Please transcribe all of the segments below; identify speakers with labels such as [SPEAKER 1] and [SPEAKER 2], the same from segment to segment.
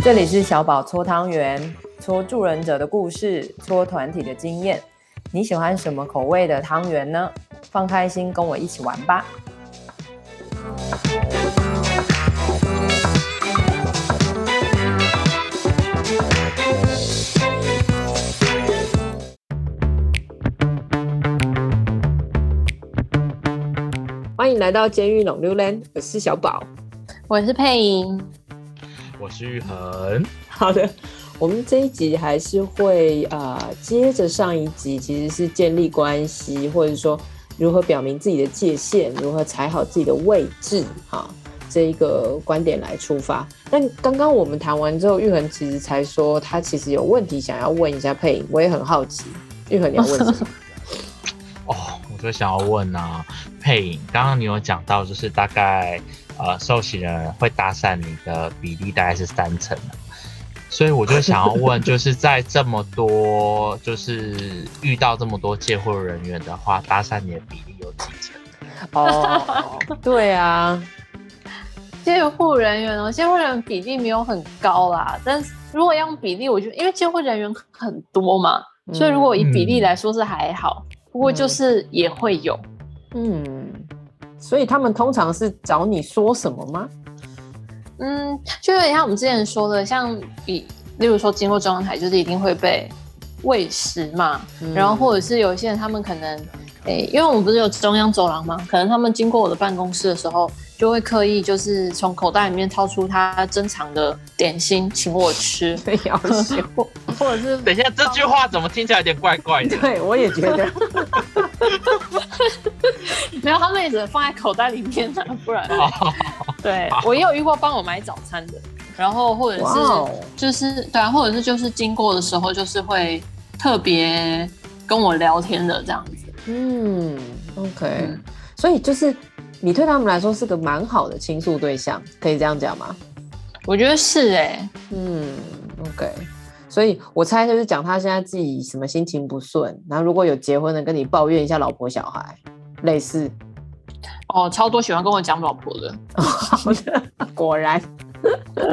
[SPEAKER 1] 这里是小宝搓汤圆，搓助人者的故事，搓团体的经验。你喜欢什么口味的汤圆呢？放开心，跟我一起玩吧！欢迎来到监狱浪流连，我是小宝，
[SPEAKER 2] 我是佩莹，
[SPEAKER 3] 我是玉恒。
[SPEAKER 1] 好的，我们这一集还是会啊、呃，接着上一集，其实是建立关系，或者说如何表明自己的界限，如何踩好自己的位置，哈，这一个观点来出发。但刚刚我们谈完之后，玉恒其实才说他其实有问题想要问一下佩影，我也很好奇，玉恒你要问什么？
[SPEAKER 3] 哦，我就想要问啊。佩影，刚刚你有讲到，就是大概呃，受洗人会搭讪你的比例大概是三成，所以我就想要问，就是在这么多，就是遇到这么多借货人员的话，搭讪你的比例有几成？
[SPEAKER 1] 哦，对啊，
[SPEAKER 2] 借货人员哦，借货人员比例没有很高啦，但是如果要用比例，我觉得因为借货人员很多嘛，所以如果以比例来说是还好，嗯、不过就是也会有。
[SPEAKER 1] 嗯，所以他们通常是找你说什么吗？
[SPEAKER 2] 嗯，就有点像我们之前说的，像比，例如说经过中央台，就是一定会被喂食嘛，嗯、然后或者是有一些人，他们可能，诶、欸，因为我们不是有中央走廊吗？可能他们经过我的办公室的时候。就会刻意就是从口袋里面掏出他珍藏的点心请我吃，
[SPEAKER 1] 要求，
[SPEAKER 2] 或者是
[SPEAKER 3] 等一下这句话怎么听起来有点怪怪的？
[SPEAKER 1] 对，我也觉得，
[SPEAKER 2] 没有，他们也只能放在口袋里面，不然。对，我也有遇过帮我买早餐的，然后或者是就是对啊，或者是就是经过的时候就是会特别跟我聊天的这样子。
[SPEAKER 1] 嗯，OK，嗯，所以就是。你对他们来说是个蛮好的倾诉对象，可以这样讲吗？
[SPEAKER 2] 我觉得是哎、欸，
[SPEAKER 1] 嗯，OK，所以我猜就是讲他现在自己什么心情不顺，然后如果有结婚的跟你抱怨一下老婆小孩，类似，
[SPEAKER 2] 哦，超多喜欢跟我讲老婆的，
[SPEAKER 1] 好的，果然，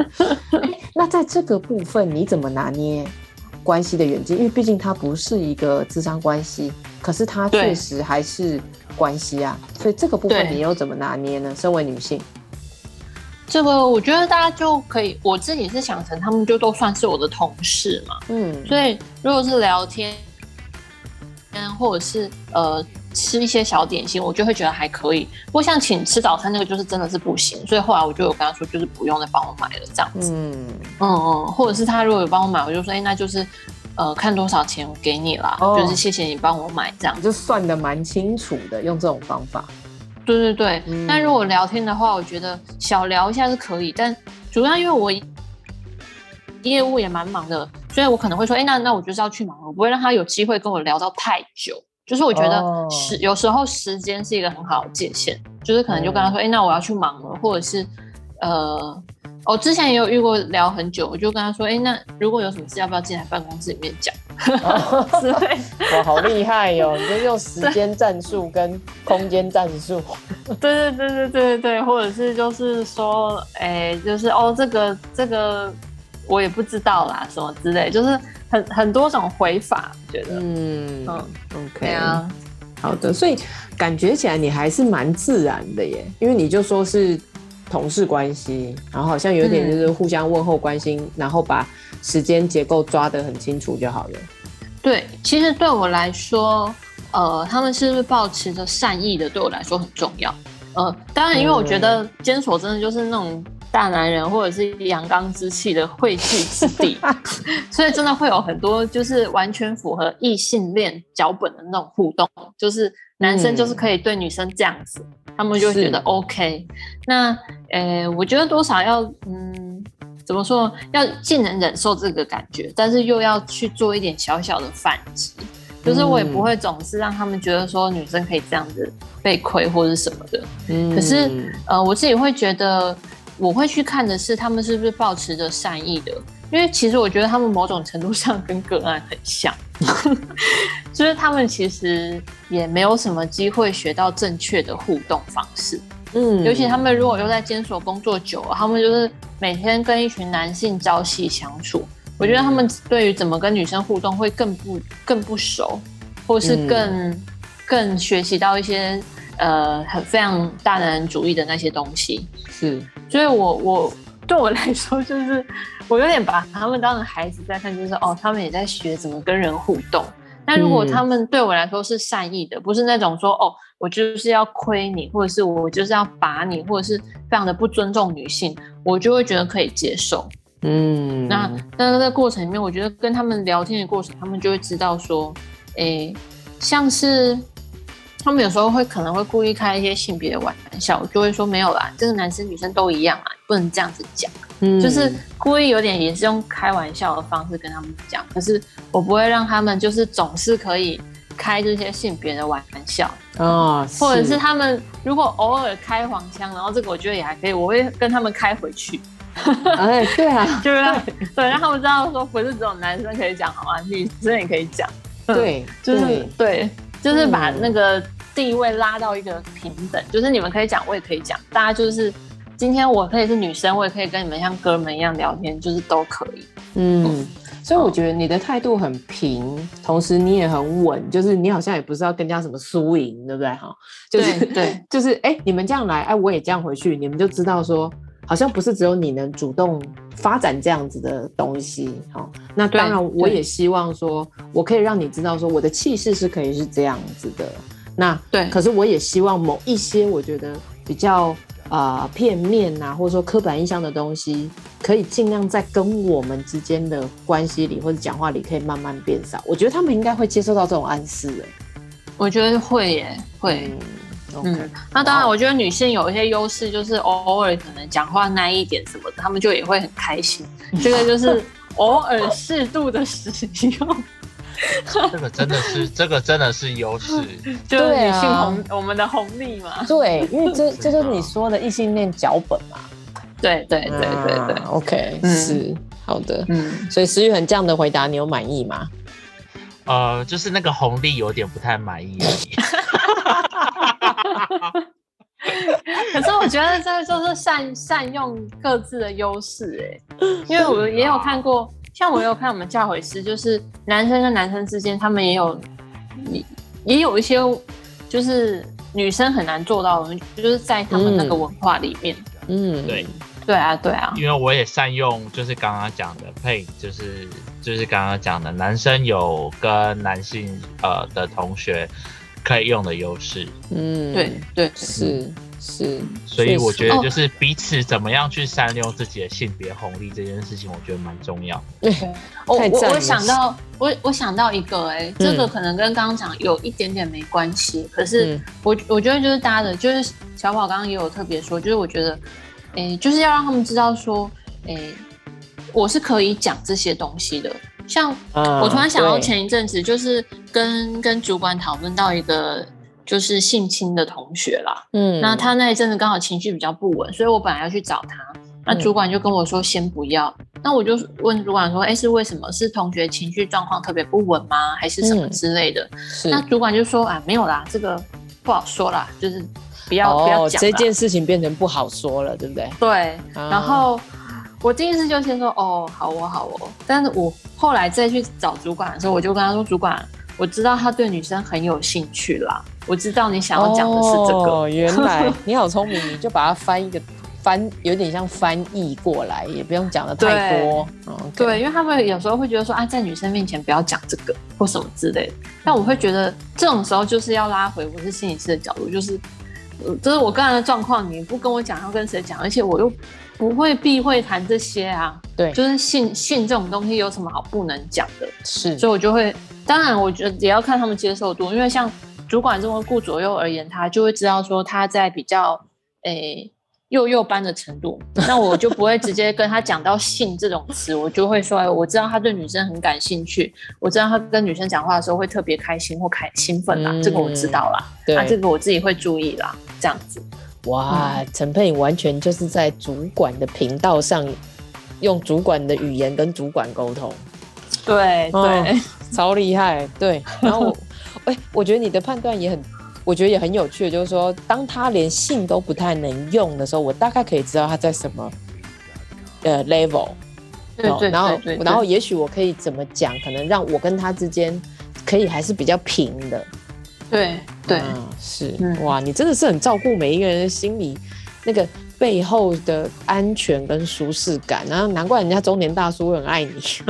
[SPEAKER 1] 那在这个部分你怎么拿捏关系的远近？因为毕竟它不是一个智商关系，可是它确实还是。关系啊，所以这个部分你又怎么拿捏呢？身为女性，
[SPEAKER 2] 这个我觉得大家就可以，我自己是想成他们就都算是我的同事嘛，嗯，所以如果是聊天，嗯，或者是呃吃一些小点心，我就会觉得还可以。不过像请吃早餐那个，就是真的是不行，所以后来我就有跟他说，就是不用再帮我买了这样子，嗯嗯嗯，或者是他如果有帮我买，我就说，哎，那就是。呃，看多少钱我给你啦，哦、就是谢谢你帮我买这样，
[SPEAKER 1] 就算的蛮清楚的，用这种方法。
[SPEAKER 2] 对对对，嗯、但如果聊天的话，我觉得小聊一下是可以，但主要因为我业务也蛮忙的，所以我可能会说，哎、欸，那那我就是要去忙了，我不会让他有机会跟我聊到太久。就是我觉得时、哦、有时候时间是一个很好的界限，就是可能就跟他说，哎、那我要去忙了，或者是呃。我、哦、之前也有遇过聊很久，我就跟他说：“哎、欸，那如果有什么事，要不要进来办公室里面讲？”
[SPEAKER 1] 哦、是 哇，好厉害哟、哦！你就用时间战术跟空间战术。
[SPEAKER 2] 对对对对对对，或者是就是说，哎、欸，就是哦，这个这个我也不知道啦，什么之类，就是很很多种回法，觉得嗯嗯
[SPEAKER 1] ，OK 啊，好的，所以感觉起来你还是蛮自然的耶，因为你就说是。同事关系，然后好像有点就是互相问候关心，嗯、然后把时间结构抓得很清楚就好了。
[SPEAKER 2] 对，其实对我来说，呃，他们是不是抱持着善意的，对我来说很重要。呃，当然，因为我觉得监所真的就是那种大男人或者是阳刚之气的汇聚之地，所以真的会有很多就是完全符合异性恋脚本的那种互动，就是男生就是可以对女生这样子。嗯他们就会觉得 OK，那呃，我觉得多少要嗯，怎么说，要既能忍受这个感觉，但是又要去做一点小小的反击，就是我也不会总是让他们觉得说女生可以这样子被亏或者什么的。嗯，可是呃，我自己会觉得，我会去看的是他们是不是保持着善意的，因为其实我觉得他们某种程度上跟个案很像。就是他们其实也没有什么机会学到正确的互动方式，嗯，尤其他们如果又在监所工作久了，他们就是每天跟一群男性朝夕相处，我觉得他们对于怎么跟女生互动会更不更不熟，或是更、嗯、更学习到一些呃很非常大男人主义的那些东西。
[SPEAKER 1] 是，
[SPEAKER 2] 所以我我对我来说就是我有点把他们当成孩子在看，就是哦，他们也在学怎么跟人互动。那如果他们对我来说是善意的，不是那种说哦，我就是要亏你，或者是我就是要把你，或者是非常的不尊重女性，我就会觉得可以接受。嗯，那那在这个过程里面，我觉得跟他们聊天的过程，他们就会知道说，诶，像是他们有时候会可能会故意开一些性别的玩笑，我就会说没有啦，这个男生女生都一样啊，不能这样子讲。嗯，就是故意有点也是用开玩笑的方式跟他们讲，可是我不会让他们就是总是可以开这些性别的玩笑
[SPEAKER 1] 哦，
[SPEAKER 2] 或者是他们如果偶尔开黄腔，然后这个我觉得也还可以，我会跟他们开回去。
[SPEAKER 1] 哎，对啊，
[SPEAKER 2] 就是让 对，让他们知道说不是只有男生可以讲好吗？女生也可以讲。
[SPEAKER 1] 对，
[SPEAKER 2] 就是，对，就是把那个地位拉到一个平等，就是你们可以讲，我也可以讲，大家就是。今天我可以是女生，我也可以跟你们像哥们一样聊天，就是都可以。
[SPEAKER 1] 嗯，所以我觉得你的态度很平，同时你也很稳，就是你好像也不是要跟人家什么输赢，对不对？哈，就是
[SPEAKER 2] 对，
[SPEAKER 1] 就是哎、欸，你们这样来，哎，我也这样回去，你们就知道说，好像不是只有你能主动发展这样子的东西。好，那当然我也希望说，我可以让你知道说，我的气势是可以是这样子的。那对，可是我也希望某一些我觉得比较。啊、呃，片面呐、啊，或者说刻板印象的东西，可以尽量在跟我们之间的关系里或者讲话里，可以慢慢变少。我觉得他们应该会接受到这种暗示的。
[SPEAKER 2] 我觉得会耶，会。嗯，okay. 嗯，那当然，我觉得女性有一些优势，就是偶尔可能讲话那一点什么的，他们就也会很开心。这个就是偶尔适度的使用。
[SPEAKER 3] 这个真的是，这个真的是优势，
[SPEAKER 2] 就是女性红、啊，我们的红利嘛。
[SPEAKER 1] 对，因为这 这就是你说的异性恋脚本嘛。
[SPEAKER 2] 对对对对对，
[SPEAKER 1] 啊、，OK，、嗯、是好的。嗯，所以石宇恒这样的回答，你有满意吗？
[SPEAKER 3] 呃，就是那个红利有点不太满意而已。
[SPEAKER 2] 可是我觉得这就是善善用各自的优势哎，因为我也有看过。像我有看我们教诲师，就是男生跟男生之间，他们也有也也有一些，就是女生很难做到的，就是在他们那个文化里面。
[SPEAKER 1] 嗯，
[SPEAKER 3] 对，
[SPEAKER 2] 对啊，对啊。
[SPEAKER 3] 因为我也善用，就是刚刚讲的配，就是就是刚刚讲的，男生有跟男性呃的同学可以用的优势。
[SPEAKER 2] 嗯，对对
[SPEAKER 1] 是。是，
[SPEAKER 3] 所以我觉得就是彼此怎么样去善用自己的性别红利这件事情，我觉得蛮重要。
[SPEAKER 2] 对，我我我想到我我想到一个、欸，哎、嗯，这个可能跟刚刚讲有一点点没关系，可是我我觉得就是大家的，就是小宝刚刚也有特别说，就是我觉得，哎、欸，就是要让他们知道说，哎、欸，我是可以讲这些东西的。像我突然想到前一阵子，就是跟跟主管讨论到一个。就是性侵的同学啦，嗯，那他那一阵子刚好情绪比较不稳，所以我本来要去找他，那主管就跟我说先不要，嗯、那我就问主管说，哎、欸，是为什么？是同学情绪状况特别不稳吗？还是什么之类的？嗯、那主管就说啊，没有啦，这个不好说啦，就是不要、哦、不要讲，
[SPEAKER 1] 这件事情变成不好说了，对不对？
[SPEAKER 2] 对，然后我第一次就先说，哦，好哦，好哦，但是我后来再去找主管的时候，我就跟他说，主管，我知道他对女生很有兴趣啦。我知道你想要讲的是这个，
[SPEAKER 1] 哦、原来你好聪明，你就把它翻一个翻，有点像翻译过来，也不用讲的太多。对，哦 okay、对，
[SPEAKER 2] 因为他们有时候会觉得说啊，在女生面前不要讲这个或什么之类的。但我会觉得这种时候就是要拉回我是心理师的角度，就是，就是我个人的状况，你不跟我讲要跟谁讲，而且我又不会避讳谈这些啊。对，就是性性这种东西有什么好不能讲的？是，所以我就会，当然我觉得也要看他们接受度，因为像。主管这么顾左右而言，他就会知道说他在比较诶幼幼班的程度，那我就不会直接跟他讲到性这种词，我就会说，我知道他对女生很感兴趣，我知道他跟女生讲话的时候会特别开心或开兴奋啦、嗯，这个我知道啦，对，那这个我自己会注意啦，这样子。
[SPEAKER 1] 哇，陈佩颖完全就是在主管的频道上，用主管的语言跟主管沟通，
[SPEAKER 2] 对对、哦，
[SPEAKER 1] 超厉害，对，然后。哎、欸，我觉得你的判断也很，我觉得也很有趣，就是说，当他连性都不太能用的时候，我大概可以知道他在什么呃 level，
[SPEAKER 2] 对对，
[SPEAKER 1] 然
[SPEAKER 2] 后
[SPEAKER 1] 然后也许我可以怎么讲，可能让我跟他之间可以还是比较平的。
[SPEAKER 2] 对对、
[SPEAKER 1] 嗯，是、
[SPEAKER 2] 嗯。
[SPEAKER 1] 哇，你真的是很照顾每一个人的心理那个背后的安全跟舒适感，然后难怪人家中年大叔会很爱你。
[SPEAKER 3] 真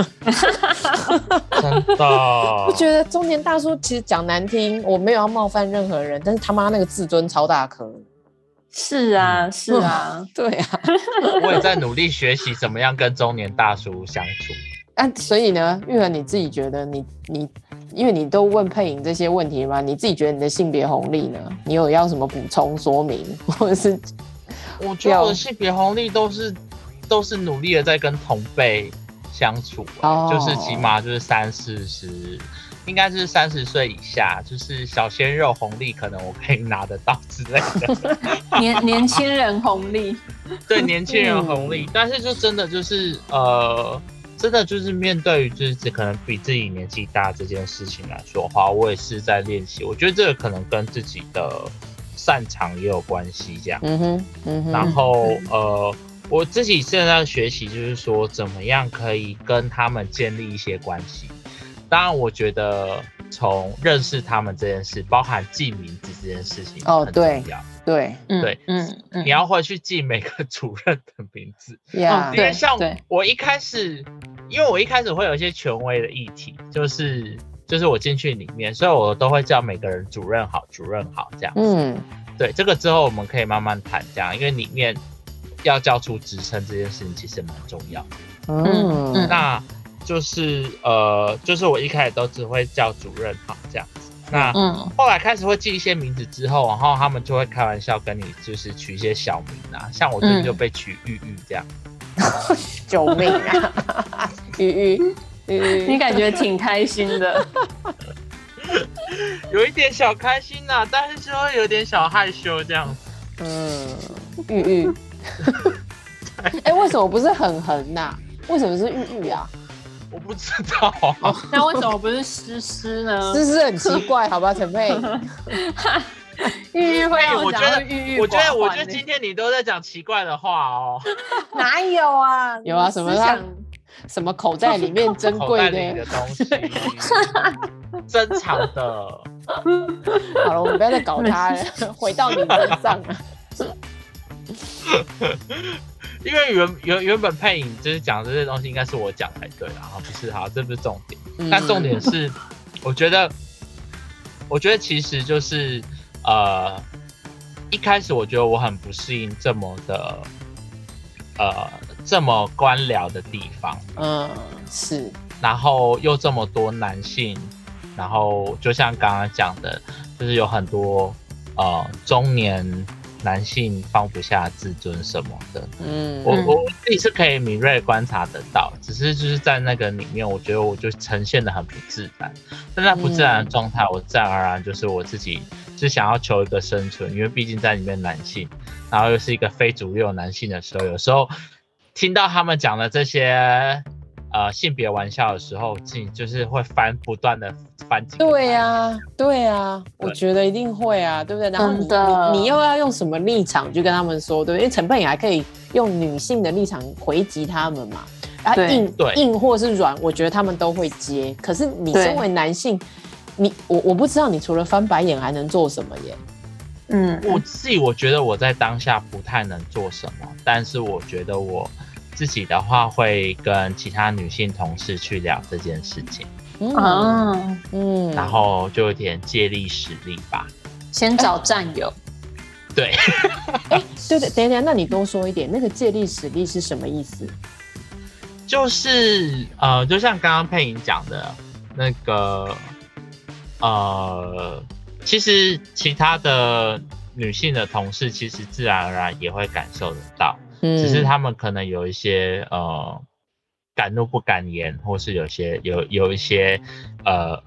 [SPEAKER 3] 的，
[SPEAKER 1] 我觉得中年大叔其实讲难听，我没有要冒犯任何人，但是他妈那个自尊超大颗。
[SPEAKER 2] 是啊是啊，
[SPEAKER 1] 对啊，
[SPEAKER 3] 我也在努力学习怎么样跟中年大叔相处。
[SPEAKER 1] 啊，所以呢，玉恒你自己觉得你你，因为你都问配影这些问题嘛，你自己觉得你的性别红利呢？你有要什么补充说明，或者是？
[SPEAKER 3] 我觉得我的性别红利都是都是努力的在跟同辈相处、欸，oh. 就是起码就是三四十，应该是三十岁以下，就是小鲜肉红利可能我可以拿得到之类的。
[SPEAKER 2] 年年轻人红利，
[SPEAKER 3] 对年轻人红利，嗯、但是就真的就是呃。真的就是面对于就是可能比自己年纪大这件事情来说的话，我也是在练习。我觉得这个可能跟自己的擅长也有关系，这样。嗯哼，嗯哼。然后呃，我自己现在学习就是说，怎么样可以跟他们建立一些关系。当然，我觉得从认识他们这件事，包含记名字这件事情很重要。哦
[SPEAKER 1] 对，
[SPEAKER 3] 对，嗯，嗯，你要回去记每个主任的名字为像我一开始，因为我一开始会有一些权威的议题，就是就是我进去里面，所以我都会叫每个人主任好，主任好这样，嗯，对，这个之后我们可以慢慢谈这样，因为里面要叫出职称这件事情其实蛮重要的，嗯，那就是呃，就是我一开始都只会叫主任好这样子。那嗯，后来开始会记一些名字之后，然后他们就会开玩笑跟你就是取一些小名啊，像我最近就被取玉玉这样，
[SPEAKER 1] 嗯、救命啊！玉玉
[SPEAKER 2] 你感觉挺开心的，
[SPEAKER 3] 有一点小开心呐、啊，但是就会有点小害羞这样。
[SPEAKER 1] 嗯，玉玉，哎、欸，为什么不是很恒呐？为什么是玉玉啊？
[SPEAKER 3] 我不知道、啊，
[SPEAKER 2] 那为什么不是诗诗呢？
[SPEAKER 1] 诗诗很奇怪，好吧，陈佩。
[SPEAKER 2] 玉玉会让
[SPEAKER 3] 我觉得玉玉，我觉得我觉得今天你都在讲奇怪的话哦。
[SPEAKER 2] 哪有啊？
[SPEAKER 1] 有啊，什么他什么口袋里面珍贵的，
[SPEAKER 3] 的东西，珍藏的。
[SPEAKER 1] 好了，我们不要再搞他了，回到你身上。
[SPEAKER 3] 因为原原原本配影就是讲这些东西，应该是我讲才对，然后不是哈，这不是重点。嗯、但重点是，我觉得，我觉得其实就是呃，一开始我觉得我很不适应这么的呃这么官僚的地方，
[SPEAKER 1] 嗯，是，
[SPEAKER 3] 然后又这么多男性，然后就像刚刚讲的，就是有很多呃中年。男性放不下自尊什么的，嗯，我我自己是可以敏锐观察得到，只是就是在那个里面，我觉得我就呈现的很不自然。但在不自然的状态，我自然而然就是我自己是想要求一个生存，因为毕竟在里面男性，然后又是一个非主流男性的时候，有时候听到他们讲的这些。呃，性别玩笑的时候，进就是会翻不断的翻。
[SPEAKER 1] 对呀、啊，对呀、啊，我觉得一定会啊，对不对？然后你的你，你又要用什么立场去跟他们说，对？因为陈佩颖还可以用女性的立场回击他们嘛，然后硬对硬或是软，我觉得他们都会接。可是你身为男性，你我我不知道你除了翻白眼还能做什么耶？
[SPEAKER 3] 嗯，我自己我觉得我在当下不太能做什么，但是我觉得我。自己的话会跟其他女性同事去聊这件事情，嗯。嗯，然后就有点借力使力吧，
[SPEAKER 2] 先找战友，
[SPEAKER 3] 欸、对，
[SPEAKER 1] 哎、欸，对对，等一下，那你多说一点，那个借力使力是什么意思？
[SPEAKER 3] 就是呃，就像刚刚佩莹讲的那个，呃，其实其他的女性的同事，其实自然而然也会感受得到。只是他们可能有一些呃敢怒不敢言，或是有些有有一些呃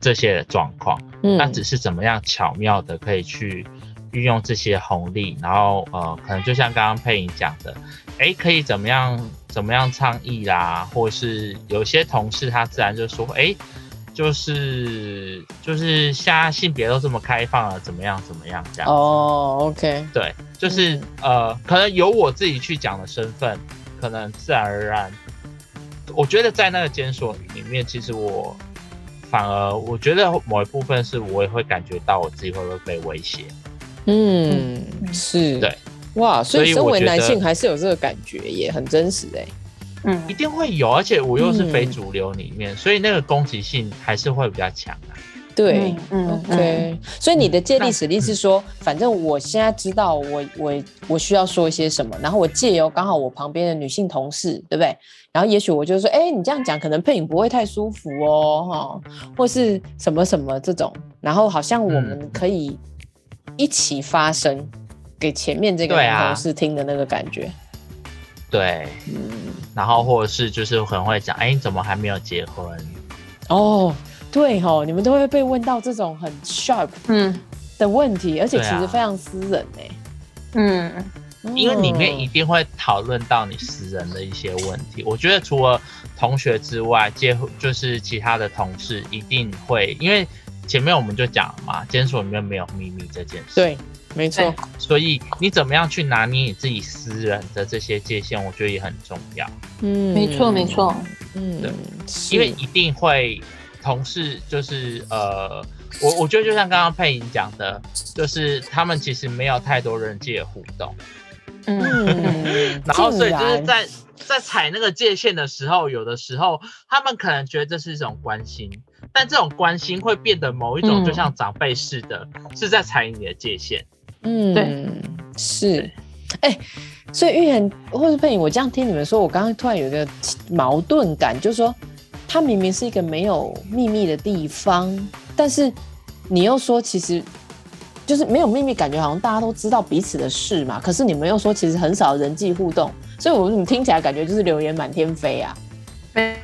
[SPEAKER 3] 这些状况，那只是怎么样巧妙的可以去运用这些红利，然后呃可能就像刚刚佩颖讲的，哎、欸、可以怎么样怎么样倡议啦，或是有些同事他自然就说哎。欸就是就是现在性别都这么开放了，怎么样怎么样这样
[SPEAKER 1] 哦、oh,，OK，
[SPEAKER 3] 对，就是、嗯、呃，可能由我自己去讲的身份，可能自然而然，我觉得在那个监所里面，其实我反而我觉得某一部分是我也会感觉到我自己会不会被威胁。
[SPEAKER 1] 嗯，是，
[SPEAKER 3] 对，
[SPEAKER 1] 哇，所以身为男性还是有这个感觉，也很真实哎。
[SPEAKER 3] 嗯，一定会有，而且我又是非主流里面，嗯、所以那个攻击性还是会比较强啊。
[SPEAKER 1] 对，嗯，OK。所以你的借力使力是说，嗯、反正我现在知道我我我需要说一些什么，然后我借由刚好我旁边的女性同事，对不对？然后也许我就说，哎、欸，你这样讲可能配影不会太舒服哦，哈，或是什么什么这种，然后好像我们可以一起发声，给前面这个女同事听的那个感觉。
[SPEAKER 3] 对，嗯，然后或者是就是很会讲，哎，你怎么还没有结婚？
[SPEAKER 1] 哦，对哦，你们都会被问到这种很 sharp 嗯的问题，嗯、而且其实非常私人呢。嗯，
[SPEAKER 3] 因为里面一定会讨论到你私人的一些问题。我觉得除了同学之外，接就是其他的同事一定会，因为前面我们就讲了嘛，监所里面没有秘密这件事。
[SPEAKER 1] 对。没错，
[SPEAKER 3] 所以你怎么样去拿捏你自己私人的这些界限，我觉得也很重要。
[SPEAKER 2] 嗯，没错，没错。
[SPEAKER 3] 嗯，对，因为一定会同事就是呃，我我觉得就像刚刚佩莹讲的，就是他们其实没有太多人际的互动。嗯，然后所以就是在在踩那个界限的时候，有的时候他们可能觉得这是一种关心，但这种关心会变得某一种就像长辈似的，嗯、是在踩你的界限。
[SPEAKER 1] 嗯，对，是，哎、欸，所以玉言或者佩影，我这样听你们说，我刚刚突然有一个矛盾感，就是说，它明明是一个没有秘密的地方，但是你又说其实就是没有秘密，感觉好像大家都知道彼此的事嘛。可是你们又说其实很少人际互动，所以我你听起来感觉就是流言满天飞啊。
[SPEAKER 2] 没，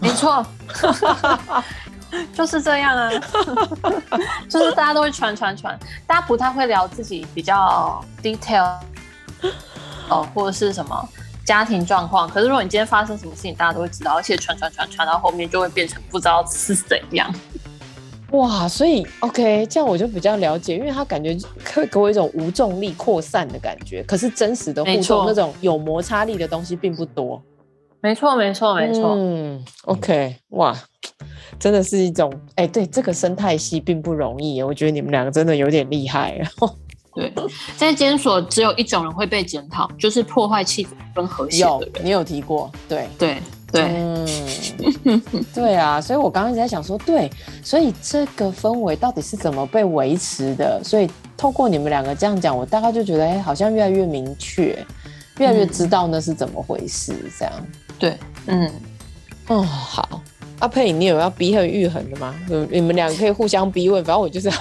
[SPEAKER 2] 没错。就是这样啊，就是大家都会传传传，大家不太会聊自己比较 detail 哦，或者是什么家庭状况。可是如果你今天发生什么事情，大家都会知道，而且传传传传到后面就会变成不知道是怎样。
[SPEAKER 1] 哇，所以 OK，这样我就比较了解，因为他感觉会给我一种无重力扩散的感觉，可是真实的互动那种有摩擦力的东西并不多。
[SPEAKER 2] 没错，没错，没错。
[SPEAKER 1] 嗯，OK，哇。真的是一种哎、欸，对这个生态系并不容易，我觉得你们两个真的有点厉害。
[SPEAKER 2] 对，在监所只有一种人会被检讨，就是破坏气氛跟和谐的人。
[SPEAKER 1] 有，你有提过？对
[SPEAKER 2] 对对，对
[SPEAKER 1] 嗯，对啊，所以我刚刚一直在想说，对，所以这个氛围到底是怎么被维持的？所以透过你们两个这样讲，我大概就觉得，哎、欸，好像越来越明确，越来越知道那是怎么回事，这样。
[SPEAKER 2] 对，嗯，
[SPEAKER 1] 哦，好。阿佩，你有要逼恨玉衡的吗？你们两个可以互相逼问，反正我就是要。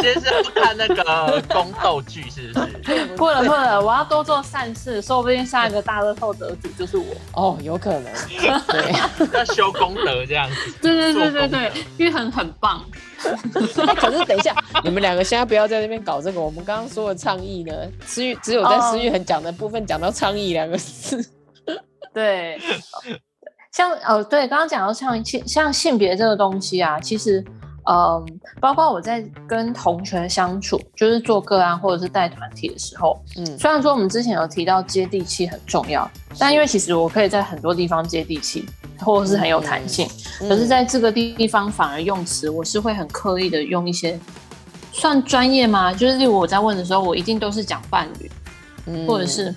[SPEAKER 3] 今天是要看那个宫斗剧，是不是？
[SPEAKER 2] 不了不了，我要多做善事，说不定下一个大乐透得主就是我。
[SPEAKER 1] 哦，有可能。对，
[SPEAKER 3] 要修功德这样子。
[SPEAKER 2] 对对对对对，玉衡很棒。
[SPEAKER 1] 可是等一下，你们两个现在不要在那边搞这个。我们刚刚说的倡议呢，思玉只有在思玉衡讲的部分讲到倡议两个字。
[SPEAKER 2] 对。像呃，对，刚刚讲到像性像性别这个东西啊，其实，嗯、呃，包括我在跟同学相处，就是做个案或者是带团体的时候，嗯，虽然说我们之前有提到接地气很重要，但因为其实我可以在很多地方接地气，或者是很有弹性，嗯、可是在这个地方反而用词，我是会很刻意的用一些算专业吗？就是例如我在问的时候，我一定都是讲伴侣，嗯、或者是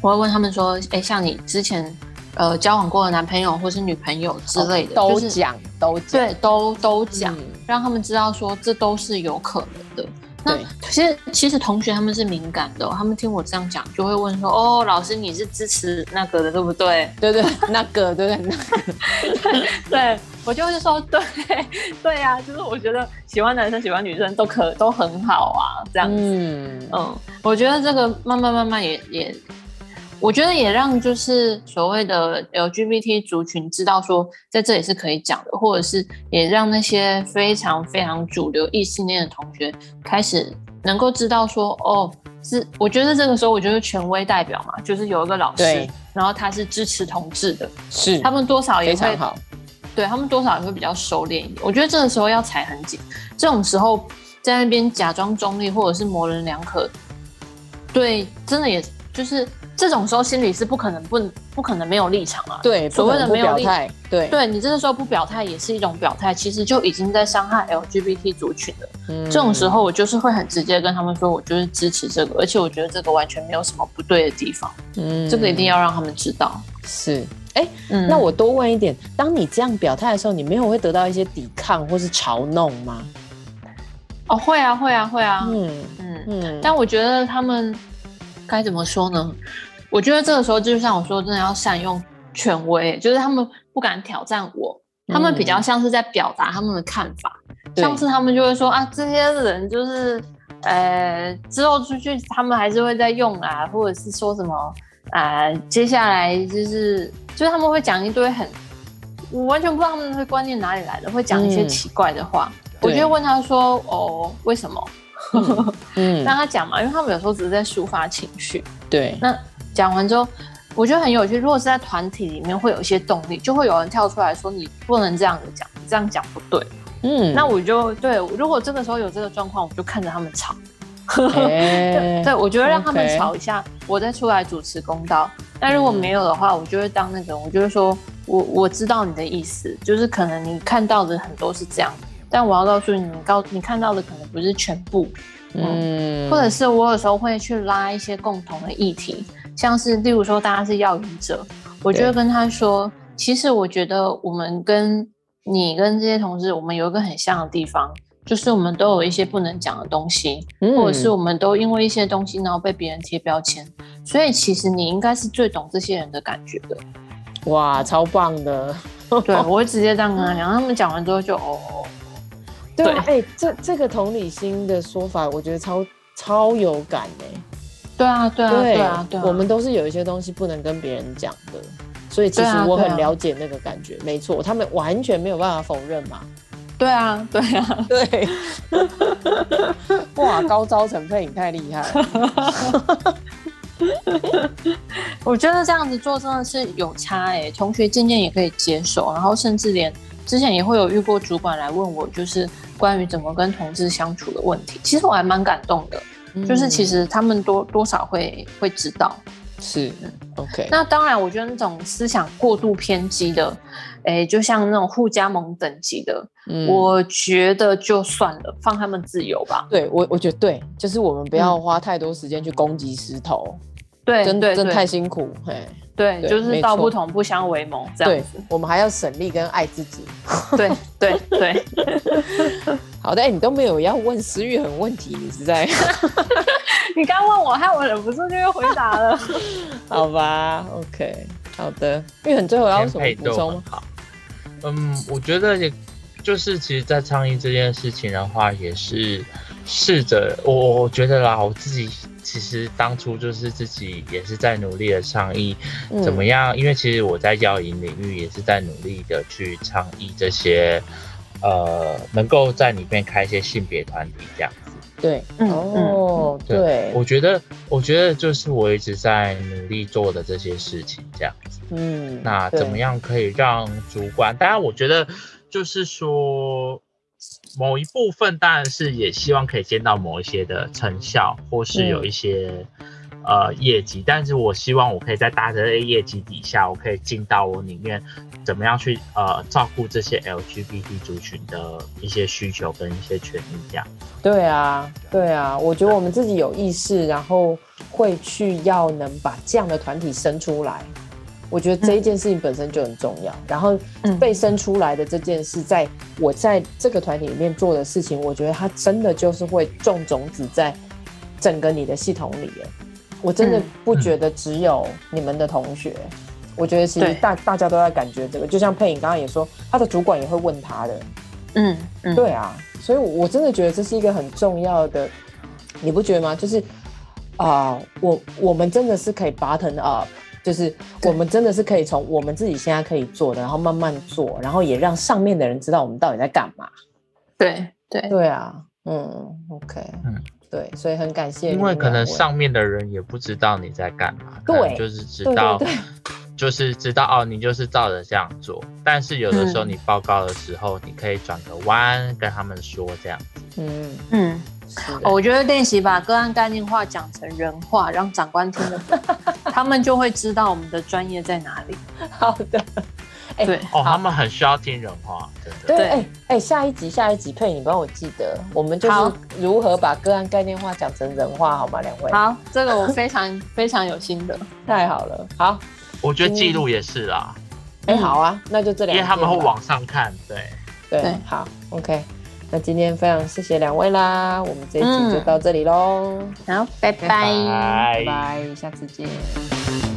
[SPEAKER 2] 我会问他们说，哎，像你之前。呃，交往过的男朋友或是女朋友之类的，
[SPEAKER 1] 都讲都讲，
[SPEAKER 2] 对，都都讲，让他们知道说这都是有可能的。那其实其实同学他们是敏感的，他们听我这样讲就会问说：“哦，老师你是支持那个的对不对？”
[SPEAKER 1] 对 对，那个 对对那个，
[SPEAKER 2] 对我就是说对对呀，就是我觉得喜欢男生喜欢女生都可都很好啊，这样子。嗯嗯，我觉得这个慢慢慢慢也也。我觉得也让就是所谓的 LGBT 族群知道说，在这里是可以讲的，或者是也让那些非常非常主流异性恋的同学开始能够知道说，哦，是我觉得这个时候我觉得权威代表嘛，就是有一个老师，然后他是支持同志的，
[SPEAKER 1] 是
[SPEAKER 2] 他们多少也
[SPEAKER 1] 会好，
[SPEAKER 2] 对他们多少也会比较收敛一点。我觉得这个时候要踩很紧，这种时候在那边假装中立或者是模棱两可，对，真的也。就是这种时候心里是不可能不不可能没有立场啊。
[SPEAKER 1] 对，
[SPEAKER 2] 所谓的没有立
[SPEAKER 1] 场，对，
[SPEAKER 2] 对你这个时候不表态也是一种表态，其实就已经在伤害 LGBT 族群了。嗯，这种时候我就是会很直接跟他们说，我就是支持这个，而且我觉得这个完全没有什么不对的地方。嗯，这个一定要让他们知道。
[SPEAKER 1] 是，哎、欸，嗯、那我多问一点，当你这样表态的时候，你没有会得到一些抵抗或是嘲弄吗？
[SPEAKER 2] 哦，会啊，会啊，会啊。嗯嗯嗯。但我觉得他们该怎么说呢？我觉得这个时候就像我说，真的要善用权威，就是他们不敢挑战我，他们比较像是在表达他们的看法。嗯、像是他们就会说啊，这些人就是呃，之后出去他们还是会再用啊，或者是说什么。啊、呃，接下来就是就是他们会讲一堆很，我完全不知道他们的观念哪里来的，会讲一些奇怪的话。嗯、我就会问他说：“哦，为什么？”嗯，让他讲嘛，因为他们有时候只是在抒发情绪。对，那讲完之后，我觉得很有趣。如果是在团体里面，会有一些动力，就会有人跳出来说：“你不能这样子讲，你这样讲不对。”嗯，那我就对，如果这个时候有这个状况，我就看着他们吵。对 对，我觉得让他们吵一下，我再出来主持公道。但如果没有的话，我就会当那个，我就会说，我我知道你的意思，就是可能你看到的很多是这样，但我要告诉你，你告你看到的可能不是全部。嗯，或者是我有时候会去拉一些共同的议题，像是例如说大家是要语者，我就会跟他说，其实我觉得我们跟你跟这些同事，我们有一个很像的地方。就是我们都有一些不能讲的东西，嗯、或者是我们都因为一些东西，然后被别人贴标签，所以其实你应该是最懂这些人的感觉的。
[SPEAKER 1] 哇，超棒的！
[SPEAKER 2] 对，我会直接这样跟他讲，他们讲完之后就哦，
[SPEAKER 1] 对，哎对、欸，这这个同理心的说法，我觉得超超有感哎。
[SPEAKER 2] 对啊，对啊，对啊，对啊，
[SPEAKER 1] 我们都是有一些东西不能跟别人讲的，所以其实我很了解那个感觉，没错，他们完全没有办法否认嘛。
[SPEAKER 2] 对啊，对啊，
[SPEAKER 1] 对，哇，高招陈佩颖太厉害了。
[SPEAKER 2] 我觉得这样子做真的是有差哎、欸，同学渐渐也可以接受，然后甚至连之前也会有遇过主管来问我，就是关于怎么跟同志相处的问题。其实我还蛮感动的，嗯、就是其实他们多多少会会知道。
[SPEAKER 1] 是，OK。
[SPEAKER 2] 那当然，我觉得那种思想过度偏激的，哎，就像那种互加盟等级的，嗯，我觉得就算了，放他们自由吧。
[SPEAKER 1] 对我，我觉得对，就是我们不要花太多时间去攻击石头，
[SPEAKER 2] 对，
[SPEAKER 1] 真的真的太辛苦，嘿。
[SPEAKER 2] 对，就是道不同不相为谋这样子。
[SPEAKER 1] 我们还要省力跟爱自己。
[SPEAKER 2] 对 对对。
[SPEAKER 1] 好的，哎，你都没有要问思域很问题，你是在。
[SPEAKER 2] 你刚问我，害我忍不住就又回答了。
[SPEAKER 1] 好吧，OK，好的。玉恒最后要什么补充？
[SPEAKER 3] 好，嗯，我觉得也就是，其实，在倡议这件事情的话，也是试着，我我觉得啦，我自己。其实当初就是自己也是在努力的倡议，怎么样？嗯、因为其实我在药瘾领域也是在努力的去倡议这些，呃，能够在里面开一些性别团体这样子。
[SPEAKER 1] 对，哦，对，对，
[SPEAKER 3] 我觉得，我觉得就是我一直在努力做的这些事情这样子。嗯，那怎么样可以让主管？当然，我觉得就是说。某一部分当然是也希望可以见到某一些的成效，或是有一些、嗯、呃业绩，但是我希望我可以在大家的业绩底下，我可以进到我里面怎么样去呃照顾这些 LGBT 族群的一些需求跟一些权益这样。
[SPEAKER 1] 对啊，对啊，我觉得我们自己有意识，然后会去要能把这样的团体生出来。我觉得这一件事情本身就很重要，嗯、然后被生出来的这件事，在我在这个团体里面做的事情，我觉得它真的就是会种种子在整个你的系统里。我真的不觉得只有你们的同学，嗯、我觉得其实大大家都在感觉这个。就像佩影刚刚也说，他的主管也会问他的。嗯嗯，对啊，所以我真的觉得这是一个很重要的，你不觉得吗？就是啊、呃，我我们真的是可以 button up。就是我们真的是可以从我们自己现在可以做的，然后慢慢做，然后也让上面的人知道我们到底在干嘛。
[SPEAKER 2] 对对
[SPEAKER 1] 对啊，嗯，OK，嗯，对，所以很感谢。
[SPEAKER 3] 因为可能上面的人也不知道你在干嘛，对，就是知道就是知道哦，你就是照着这样做。但是有的时候你报告的时候，嗯、你可以转个弯跟他们说这样子。
[SPEAKER 2] 嗯嗯。哦，我觉得练习把个案概念化讲成人话，让长官听得懂，他们就会知道我们的专业在哪里。
[SPEAKER 1] 好的，
[SPEAKER 2] 欸、对
[SPEAKER 3] 哦，他们很需要听人话，真的。
[SPEAKER 1] 对，哎哎、欸欸，下一集下一集配，你帮我记得，我们就是如何把个案概念化讲成人话，好吗？两位。
[SPEAKER 2] 好，这个我非常非常有心得，
[SPEAKER 1] 太好了。好，
[SPEAKER 3] 我觉得记录也是啦。
[SPEAKER 1] 哎、嗯欸，好啊，那就这两，
[SPEAKER 3] 因为他们会往上看，
[SPEAKER 1] 对对，好，OK。那今天非常谢谢两位啦，我们这一集就到这里喽。
[SPEAKER 2] 好，拜拜，
[SPEAKER 3] 拜拜，
[SPEAKER 1] 拜拜，下次见。